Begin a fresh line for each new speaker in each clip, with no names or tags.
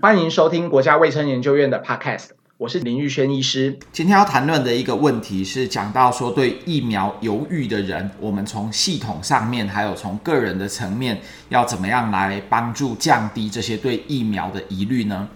欢迎收听国家卫生研究院的 Podcast，我是林玉轩医师。
今天要谈论的一个问题是讲到说，对疫苗犹豫的人，我们从系统上面，还有从个人的层面，要怎么样来帮助降低这些对疫苗的疑虑呢？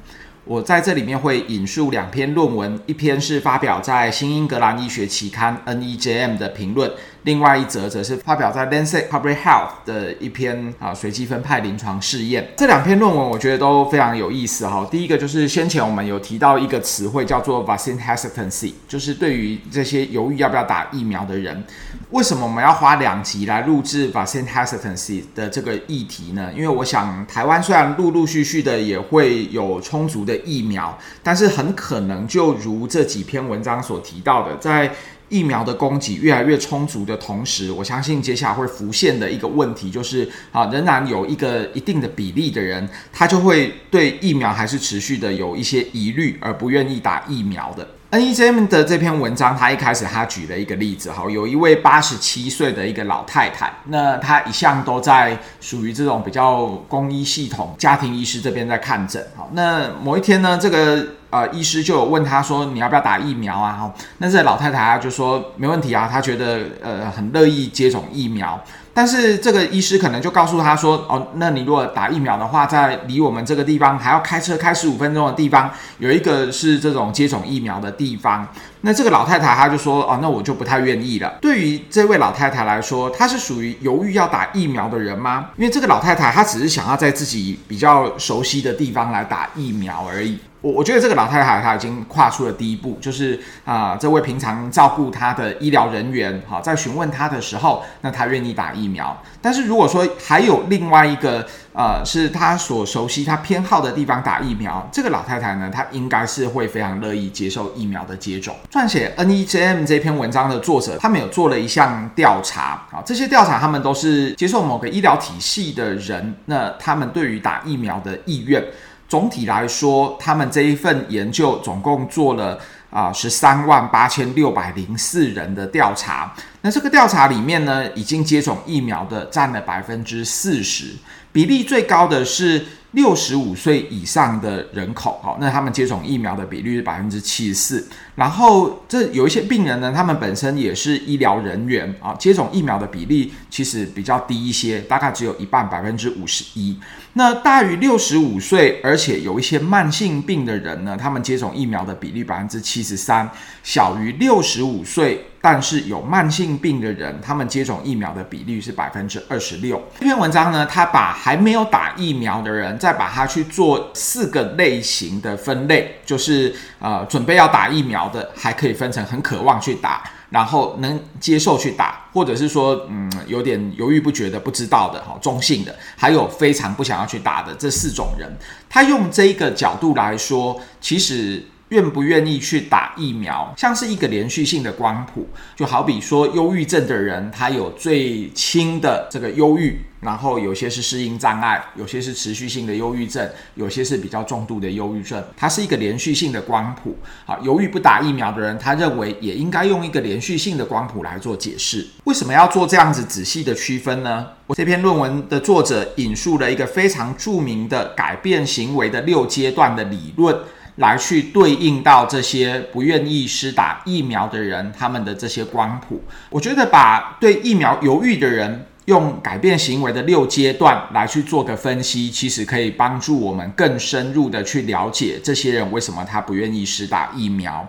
我在这里面会引述两篇论文，一篇是发表在《新英格兰医学期刊》（NEJM） 的评论。另外一则则是发表在《Lancet Public Health》的一篇啊随机分派临床试验。这两篇论文我觉得都非常有意思哈。第一个就是先前我们有提到一个词汇叫做 “vaccine hesitancy”，就是对于这些犹豫要不要打疫苗的人，为什么我们要花两集来录制 “vaccine hesitancy” 的这个议题呢？因为我想台湾虽然陆陆续续的也会有充足的疫苗，但是很可能就如这几篇文章所提到的，在疫苗的供给越来越充足的同时，我相信接下来会浮现的一个问题就是啊，仍然有一个一定的比例的人，他就会对疫苗还是持续的有一些疑虑，而不愿意打疫苗的。NEJM 的这篇文章，他一开始他举了一个例子，哈，有一位八十七岁的一个老太太，那她一向都在属于这种比较公医系统家庭医师这边在看诊，好，那某一天呢，这个呃医师就有问他说，你要不要打疫苗啊？哈，那这老太太就说没问题啊，她觉得呃很乐意接种疫苗。但是这个医师可能就告诉他说：“哦，那你如果打疫苗的话，在离我们这个地方还要开车开十五分钟的地方，有一个是这种接种疫苗的地方。那这个老太太她就说：哦，那我就不太愿意了。对于这位老太太来说，她是属于犹豫要打疫苗的人吗？因为这个老太太她只是想要在自己比较熟悉的地方来打疫苗而已。”我我觉得这个老太太她已经跨出了第一步，就是啊、呃，这位平常照顾她的医疗人员，哈，在询问她的时候，那她愿意打疫苗。但是如果说还有另外一个，呃，是她所熟悉、她偏好的地方打疫苗，这个老太太呢，她应该是会非常乐意接受疫苗的接种。撰写 NEJM 这篇文章的作者，他们有做了一项调查，啊，这些调查他们都是接受某个医疗体系的人，那他们对于打疫苗的意愿。总体来说，他们这一份研究总共做了啊十三万八千六百零四人的调查。那这个调查里面呢，已经接种疫苗的占了百分之四十，比例最高的是六十五岁以上的人口。好，那他们接种疫苗的比率是百分之七十四。然后这有一些病人呢，他们本身也是医疗人员啊，接种疫苗的比例其实比较低一些，大概只有一半，百分之五十一。那大于六十五岁，而且有一些慢性病的人呢，他们接种疫苗的比例百分之七十三，小于六十五岁，但是有慢性病的人，他们接种疫苗的比例是百分之二十六。这篇文章呢，他把还没有打疫苗的人，再把它去做四个类型的分类，就是呃，准备要打疫苗的，还可以分成很渴望去打。然后能接受去打，或者是说，嗯，有点犹豫不决的、不知道的、哈，中性的，还有非常不想要去打的这四种人，他用这一个角度来说，其实。愿不愿意去打疫苗，像是一个连续性的光谱，就好比说忧郁症的人，他有最轻的这个忧郁，然后有些是适应障碍，有些是持续性的忧郁症，有些是比较重度的忧郁症，它是一个连续性的光谱。好，犹豫不打疫苗的人，他认为也应该用一个连续性的光谱来做解释。为什么要做这样子仔细的区分呢？我这篇论文的作者引述了一个非常著名的改变行为的六阶段的理论。来去对应到这些不愿意施打疫苗的人，他们的这些光谱，我觉得把对疫苗犹豫的人用改变行为的六阶段来去做个分析，其实可以帮助我们更深入的去了解这些人为什么他不愿意施打疫苗。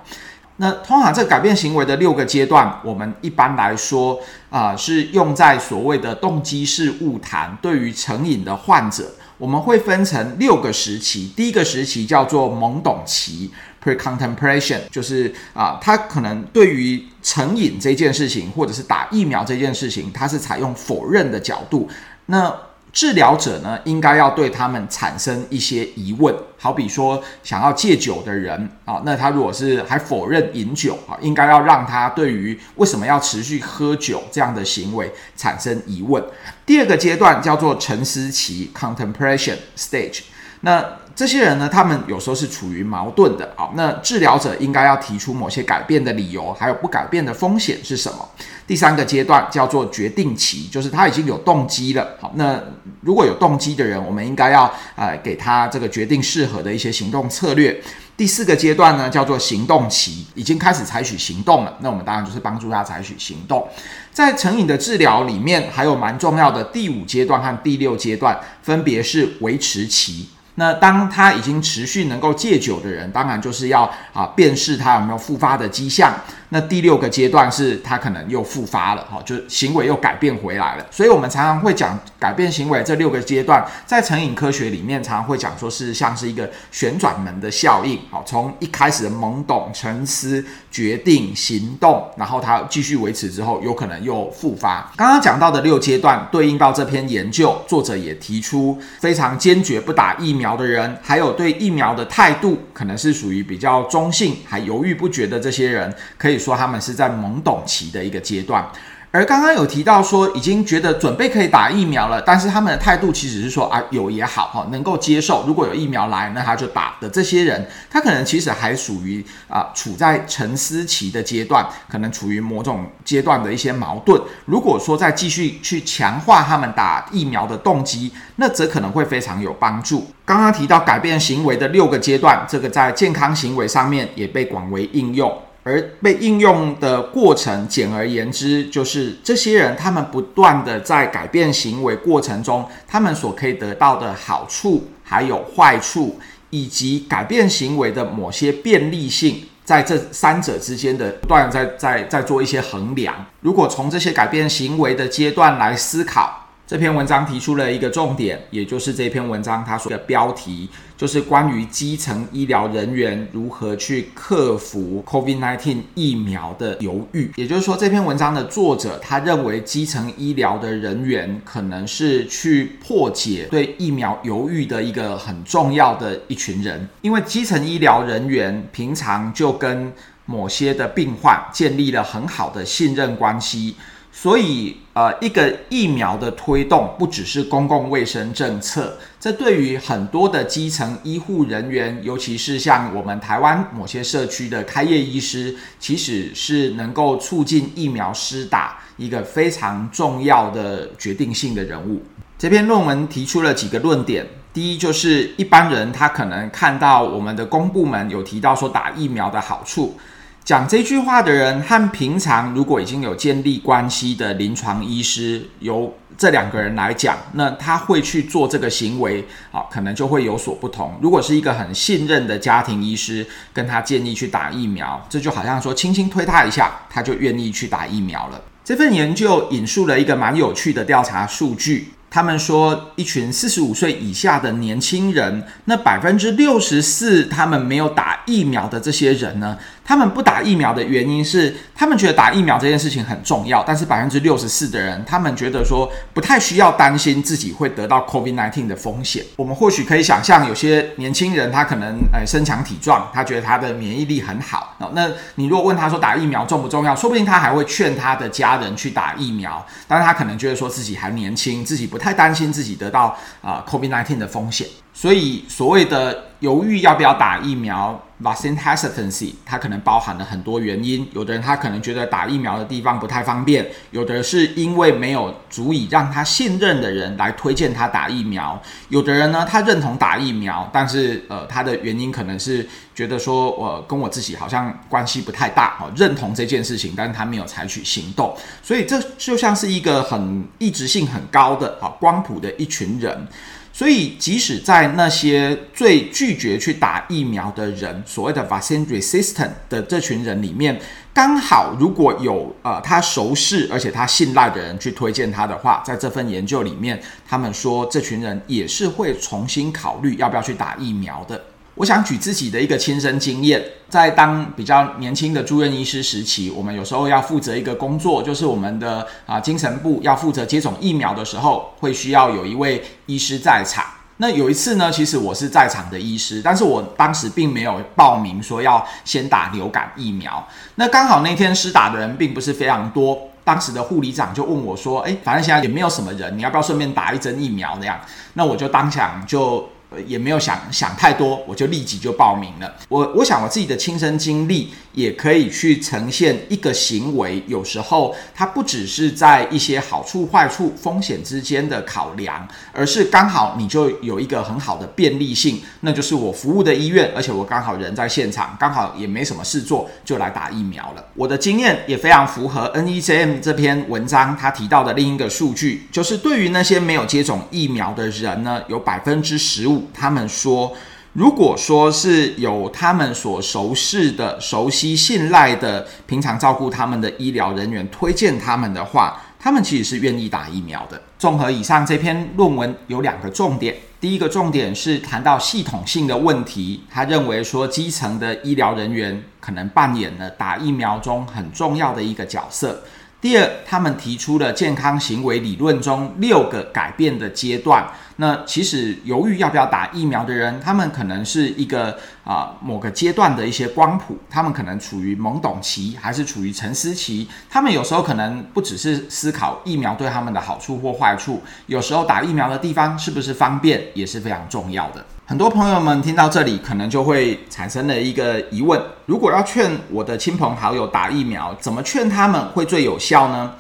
那通常这改变行为的六个阶段，我们一般来说啊、是用在所谓的动机式误谈，对于成瘾的患者。我们会分成六个时期，第一个时期叫做懵懂期 （pre-contemplation），就是啊，他可能对于成瘾这件事情，或者是打疫苗这件事情，他是采用否认的角度。那治疗者呢，应该要对他们产生一些疑问，好比说想要戒酒的人啊，那他如果是还否认饮酒啊，应该要让他对于为什么要持续喝酒这样的行为产生疑问。第二个阶段叫做沉思期 （contemplation stage）。那这些人呢，他们有时候是处于矛盾的。好，那治疗者应该要提出某些改变的理由，还有不改变的风险是什么？第三个阶段叫做决定期，就是他已经有动机了。好，那如果有动机的人，我们应该要呃给他这个决定适合的一些行动策略。第四个阶段呢，叫做行动期，已经开始采取行动了。那我们当然就是帮助他采取行动。在成瘾的治疗里面，还有蛮重要的第五阶段和第六阶段，分别是维持期。那当他已经持续能够戒酒的人，当然就是要啊辨识他有没有复发的迹象。那第六个阶段是他可能又复发了，哈，就行为又改变回来了。所以我们常常会讲改变行为这六个阶段，在成瘾科学里面常常会讲说是像是一个旋转门的效应，好，从一开始的懵懂、沉思、决定、行动，然后他继续维持之后，有可能又复发。刚刚讲到的六阶段对应到这篇研究，作者也提出非常坚决不打疫苗的人，还有对疫苗的态度可能是属于比较中性，还犹豫不决的这些人，可以。说他们是在懵懂期的一个阶段。而刚刚有提到说，已经觉得准备可以打疫苗了，但是他们的态度其实是说啊，有也好哈，能够接受，如果有疫苗来，那他就打的这些人，他可能其实还属于啊处在沉思期的阶段，可能处于某种阶段的一些矛盾。如果说再继续去强化他们打疫苗的动机，那则可能会非常有帮助。刚刚提到改变行为的六个阶段，这个在健康行为上面也被广为应用。而被应用的过程，简而言之，就是这些人他们不断的在改变行为过程中，他们所可以得到的好处，还有坏处，以及改变行为的某些便利性，在这三者之间的不断在在在做一些衡量。如果从这些改变行为的阶段来思考。这篇文章提出了一个重点，也就是这篇文章它所的标题，就是关于基层医疗人员如何去克服 COVID-19 疫苗的犹豫。也就是说，这篇文章的作者他认为，基层医疗的人员可能是去破解对疫苗犹豫的一个很重要的一群人，因为基层医疗人员平常就跟某些的病患建立了很好的信任关系。所以，呃，一个疫苗的推动不只是公共卫生政策，这对于很多的基层医护人员，尤其是像我们台湾某些社区的开业医师，其实是能够促进疫苗施打一个非常重要的决定性的人物。这篇论文提出了几个论点，第一就是一般人他可能看到我们的公部门有提到说打疫苗的好处。讲这句话的人和平常如果已经有建立关系的临床医师，由这两个人来讲，那他会去做这个行为，啊，可能就会有所不同。如果是一个很信任的家庭医师跟他建议去打疫苗，这就好像说轻轻推他一下，他就愿意去打疫苗了。这份研究引述了一个蛮有趣的调查数据。他们说，一群四十五岁以下的年轻人，那百分之六十四他们没有打疫苗的这些人呢，他们不打疫苗的原因是，他们觉得打疫苗这件事情很重要。但是百分之六十四的人，他们觉得说不太需要担心自己会得到 COVID-19 的风险。我们或许可以想象，有些年轻人他可能呃身强体壮，他觉得他的免疫力很好。那你如果问他说打疫苗重不重要，说不定他还会劝他的家人去打疫苗。但是他可能觉得说自己还年轻，自己不太担心自己得到啊、呃、COVID-19 的风险，所以所谓的犹豫要不要打疫苗。Vaccine hesitancy，它可能包含了很多原因。有的人他可能觉得打疫苗的地方不太方便，有的是因为没有足以让他信任的人来推荐他打疫苗。有的人呢，他认同打疫苗，但是呃，他的原因可能是觉得说，我、跟我自己好像关系不太大，哦，认同这件事情，但是他没有采取行动。所以这就像是一个很意志性很高的啊光谱的一群人。所以，即使在那些最拒绝去打疫苗的人，所谓的 vaccine resistant 的这群人里面，刚好如果有呃他熟识而且他信赖的人去推荐他的话，在这份研究里面，他们说这群人也是会重新考虑要不要去打疫苗的。我想举自己的一个亲身经验，在当比较年轻的住院医师时期，我们有时候要负责一个工作，就是我们的啊精神部要负责接种疫苗的时候，会需要有一位医师在场。那有一次呢，其实我是在场的医师，但是我当时并没有报名说要先打流感疫苗。那刚好那天施打的人并不是非常多，当时的护理长就问我说：“诶，反正现在也没有什么人，你要不要顺便打一针疫苗？”那样，那我就当场就。也没有想想太多，我就立即就报名了。我我想我自己的亲身经历也可以去呈现一个行为，有时候它不只是在一些好处、坏处、风险之间的考量，而是刚好你就有一个很好的便利性，那就是我服务的医院，而且我刚好人在现场，刚好也没什么事做，就来打疫苗了。我的经验也非常符合 NEJM 这篇文章他提到的另一个数据，就是对于那些没有接种疫苗的人呢，有百分之十五。他们说，如果说是有他们所熟识的、熟悉、信赖的、平常照顾他们的医疗人员推荐他们的话，他们其实是愿意打疫苗的。综合以上这篇论文有两个重点，第一个重点是谈到系统性的问题，他认为说基层的医疗人员可能扮演了打疫苗中很重要的一个角色。第二，他们提出了健康行为理论中六个改变的阶段。那其实犹豫要不要打疫苗的人，他们可能是一个啊、某个阶段的一些光谱，他们可能处于懵懂期，还是处于沉思期。他们有时候可能不只是思考疫苗对他们的好处或坏处，有时候打疫苗的地方是不是方便，也是非常重要的。很多朋友们听到这里，可能就会产生了一个疑问：如果要劝我的亲朋好友打疫苗，怎么劝他们会最有效呢？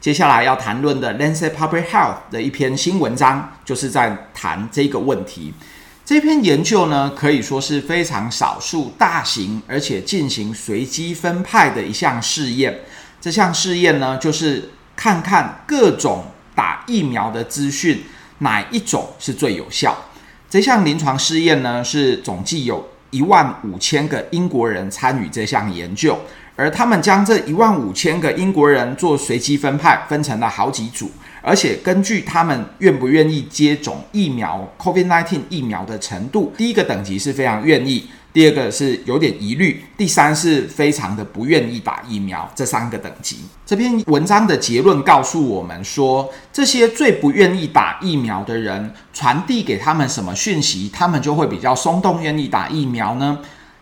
接下来要谈论的《Lancet Public Health》的一篇新文章，就是在谈这个问题。这篇研究呢，可以说是非常少数大型而且进行随机分派的一项试验。这项试验呢，就是看看各种打疫苗的资讯，哪一种是最有效。这项临床试验呢，是总计有一万五千个英国人参与这项研究，而他们将这一万五千个英国人做随机分派，分成了好几组，而且根据他们愿不愿意接种疫苗，COVID-19 疫苗的程度，第一个等级是非常愿意。第二个是有点疑虑，第三是非常的不愿意打疫苗，这三个等级。这篇文章的结论告诉我们说，这些最不愿意打疫苗的人，传递给他们什么讯息，他们就会比较松动，愿意打疫苗呢？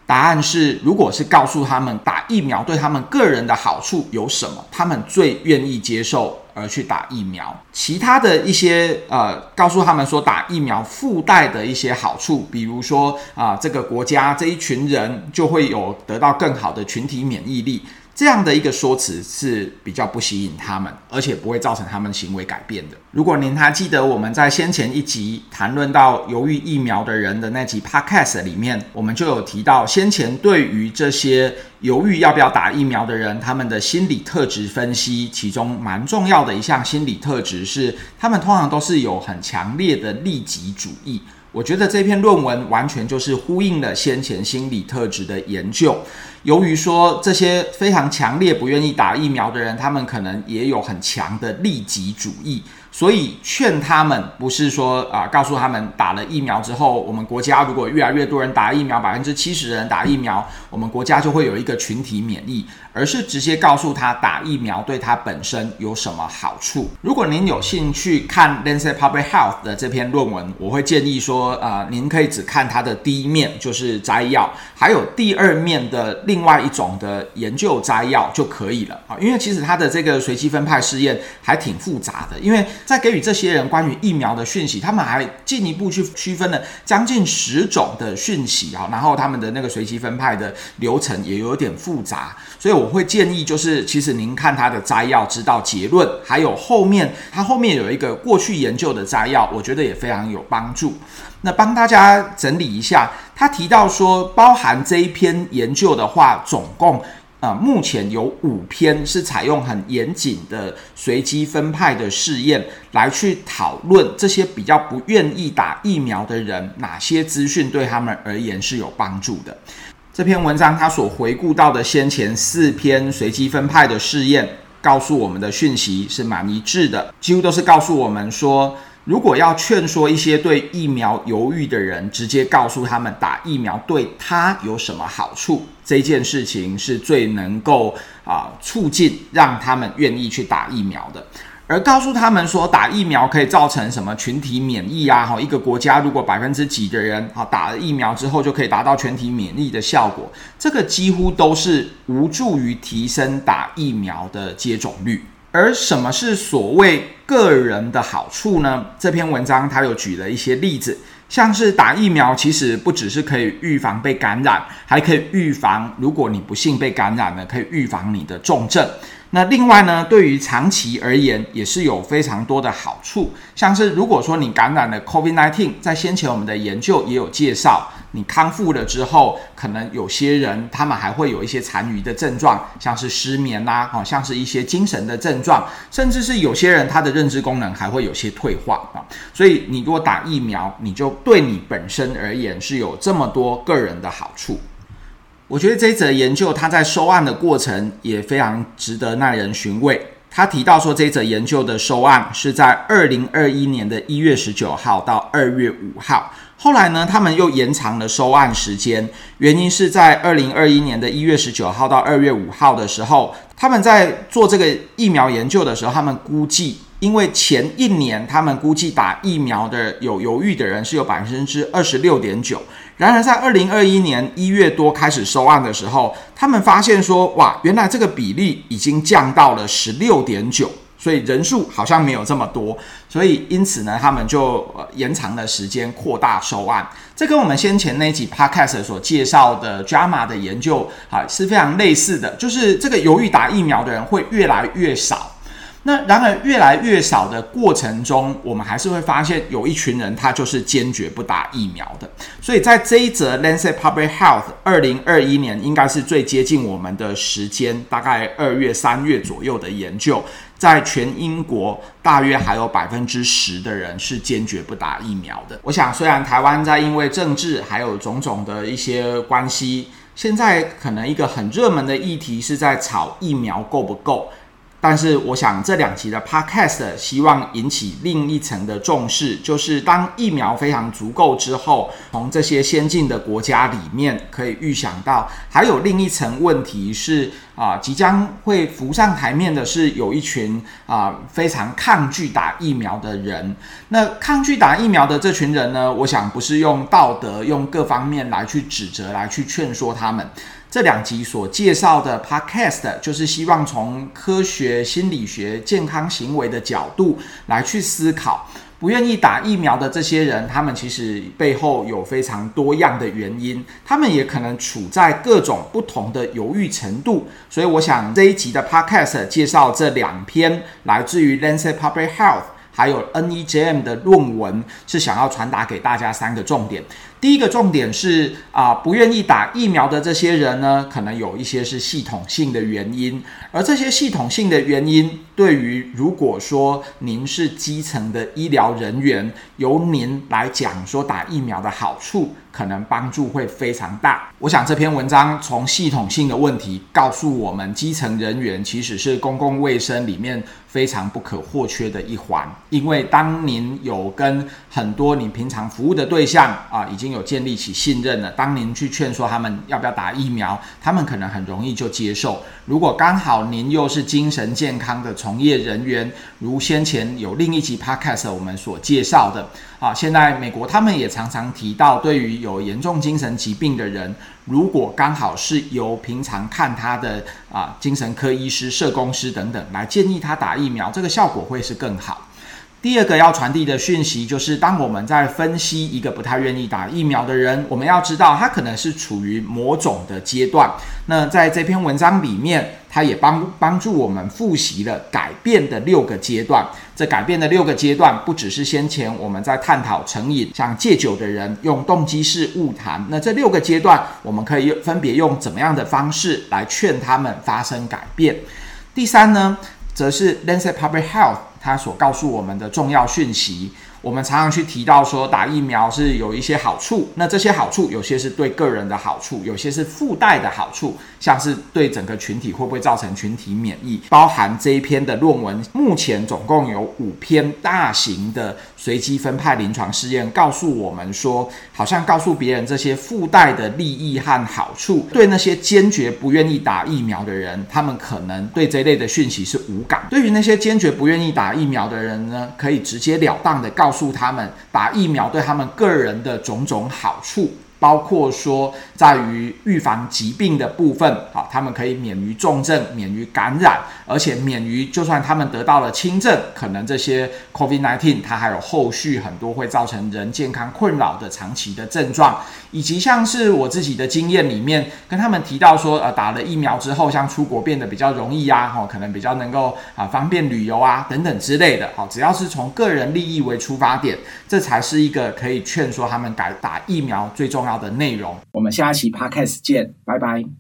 答案是，如果是告诉他们打疫苗对他们个人的好处有什么，他们最愿意接受。而去打疫苗，其他的一些呃，告诉他们说打疫苗附带的一些好处，比如说啊、这个国家这一群人就会有得到更好的群体免疫力。这样的一个说辞是比较不吸引他们，而且不会造成他们行为改变的。如果您还记得我们在先前一集谈论到犹豫疫苗的人的那集 Podcast 里面，我们就有提到，先前对于这些犹豫要不要打疫苗的人，他们的心理特质分析，其中蛮重要的一项心理特质是，他们通常都是有很强烈的利己主义。我觉得这篇论文完全就是呼应了先前心理特质的研究。由于说这些非常强烈不愿意打疫苗的人，他们可能也有很强的利己主义。所以劝他们不是说啊、告诉他们打了疫苗之后，我们国家如果越来越多人打疫苗，百分之七十人打疫苗，我们国家就会有一个群体免疫，而是直接告诉他打疫苗对他本身有什么好处。如果您有兴趣看 Lancet Public Health 的这篇论文，我会建议说啊、呃，您可以只看它的第一面，就是摘要，还有第二面的另外一种的研究摘要就可以了啊，因为其实它的这个随机分派试验还挺复杂的，因为在给予这些人关于疫苗的讯息，他们还进一步去区分了将近十种的讯息啊，然后他们的那个随机分派的流程也有点复杂，所以我我会建议就是，其实您看他的摘要，知道结论，还有后面他后面有一个过去研究的摘要，我觉得也非常有帮助。那帮大家整理一下，他提到说，包含这一篇研究的话，总共。啊，目前有五篇是采用很严谨的随机分派的试验来去讨论这些比较不愿意打疫苗的人，哪些资讯对他们而言是有帮助的。这篇文章他所回顾到的先前四篇随机分派的试验，告诉我们的讯息是蛮一致的，几乎都是告诉我们说，如果要劝说一些对疫苗犹豫的人，直接告诉他们打疫苗对他有什么好处，这件事情是最能够啊促进让他们愿意去打疫苗的。而告诉他们说打疫苗可以造成什么群体免疫啊，哈，一个国家如果百分之几的人啊打了疫苗之后就可以达到全体免疫的效果，这个几乎都是无助于提升打疫苗的接种率。而什么是所谓个人的好处呢？这篇文章它有举了一些例子，像是打疫苗，其实不只是可以预防被感染，还可以预防如果你不幸被感染了，可以预防你的重症。那另外呢，对于长期而言也是有非常多的好处。像是如果说你感染了 COVID-19，在先前我们的研究也有介绍，你康复了之后，可能有些人他们还会有一些残余的症状，像是失眠啦，好像是一些精神的症状，甚至是有些人他的认知功能还会有些退化啊。所以你如果打疫苗，你就对你本身而言是有这么多个人的好处。我觉得这一则研究，它在收案的过程也非常值得耐人寻味。他提到说，这一则研究的收案是在二零二一年的一月十九号到二月五号。后来呢，他们又延长了收案时间，原因是在二零二一年的一月十九号到二月五号的时候，他们在做这个疫苗研究的时候，他们估计。因为前一年他们估计打疫苗的有犹豫的人是有百分之二十六点九，然而在二零二一年一月多开始收案的时候，他们发现说，哇，原来这个比例已经降到了十六点九，所以人数好像没有这么多，所以因此呢，他们就延长了时间，扩大收案。这跟我们先前那集 podcast 所介绍的 JAMA 的研究啊是非常类似的，就是这个犹豫打疫苗的人会越来越少。那然而越来越少的过程中，我们还是会发现有一群人他就是坚决不打疫苗的。所以在这一则 Lancet Public Health 二零二一年应该是最接近我们的时间，大概二月三月左右的研究，在全英国大约还有百分之十的人是坚决不打疫苗的。我想虽然台湾在因为政治还有种种的一些关系，现在可能一个很热门的议题是在吵疫苗够不够。但是，我想这两集的 podcast 希望引起另一层的重视，就是当疫苗非常足够之后，从这些先进的国家里面可以预想到，还有另一层问题是啊，即将会浮上台面的是有一群啊非常抗拒打疫苗的人。那抗拒打疫苗的这群人呢，我想不是用道德、用各方面来去指责、来去劝说他们。这两集所介绍的 Podcast，就是希望从科学、心理学、健康行为的角度来去思考，不愿意打疫苗的这些人，他们其实背后有非常多样的原因，他们也可能处在各种不同的犹豫程度。所以，我想这一集的 Podcast 介绍这两篇来自于 Lancet Public Health，还有 NEJM 的论文，是想要传达给大家三个重点。第一个重点是啊，不愿意打疫苗的这些人呢，可能有一些是系统性的原因，而这些系统性的原因，对于如果说您是基层的医疗人员，由您来讲说打疫苗的好处，可能帮助会非常大。我想这篇文章从系统性的问题告诉我们，基层人员其实是公共卫生里面非常不可或缺的一环，因为当您有跟很多你平常服务的对象啊，已经有有建立起信任了。当您去劝说他们要不要打疫苗，他们可能很容易就接受。如果刚好您又是精神健康的从业人员，如先前有另一集 podcast 我们所介绍的啊，现在美国他们也常常提到，对于有严重精神疾病的人，如果刚好是由平常看他的啊精神科医师、社工师等等来建议他打疫苗，这个效果会是更好。第二个要传递的讯息就是，当我们在分析一个不太愿意打疫苗的人，我们要知道他可能是处于某种的阶段。那在这篇文章里面，他也帮帮助我们复习了改变的六个阶段。这改变的六个阶段，不只是先前我们在探讨成瘾，像戒酒的人用动机式误谈。那这六个阶段，我们可以分别用怎么样的方式来劝他们发生改变？第三呢，则是 Lancet Public Health。他所告诉我们的重要讯息。我们常常去提到说打疫苗是有一些好处，那这些好处有些是对个人的好处，有些是附带的好处，像是对整个群体会不会造成群体免疫。包含这一篇的论文，目前总共有五篇大型的随机分派临床试验，告诉我们说，好像告诉别人这些附带的利益和好处，对那些坚决不愿意打疫苗的人，他们可能对这类的讯息是无感。对于那些坚决不愿意打疫苗的人呢，可以直接了当的。告诉他们打疫苗对他们个人的种种好处，包括说在于预防疾病的部分，啊，他们可以免于重症、免于感染，而且免于就算他们得到了轻症，可能这些 COVID-19 它还有后续很多会造成人健康困扰的长期的症状，以及像是我自己的经验里面，跟他们提到说，呃，打了疫苗之后，像出国变得比较容易啊，哈，可能比较能够啊方便旅游啊等等之类的，好，只要是从个人利益为出发点，这才是一个可以劝说他们改打疫苗最重要的内容。
我们下一期 Podcast 见，拜拜。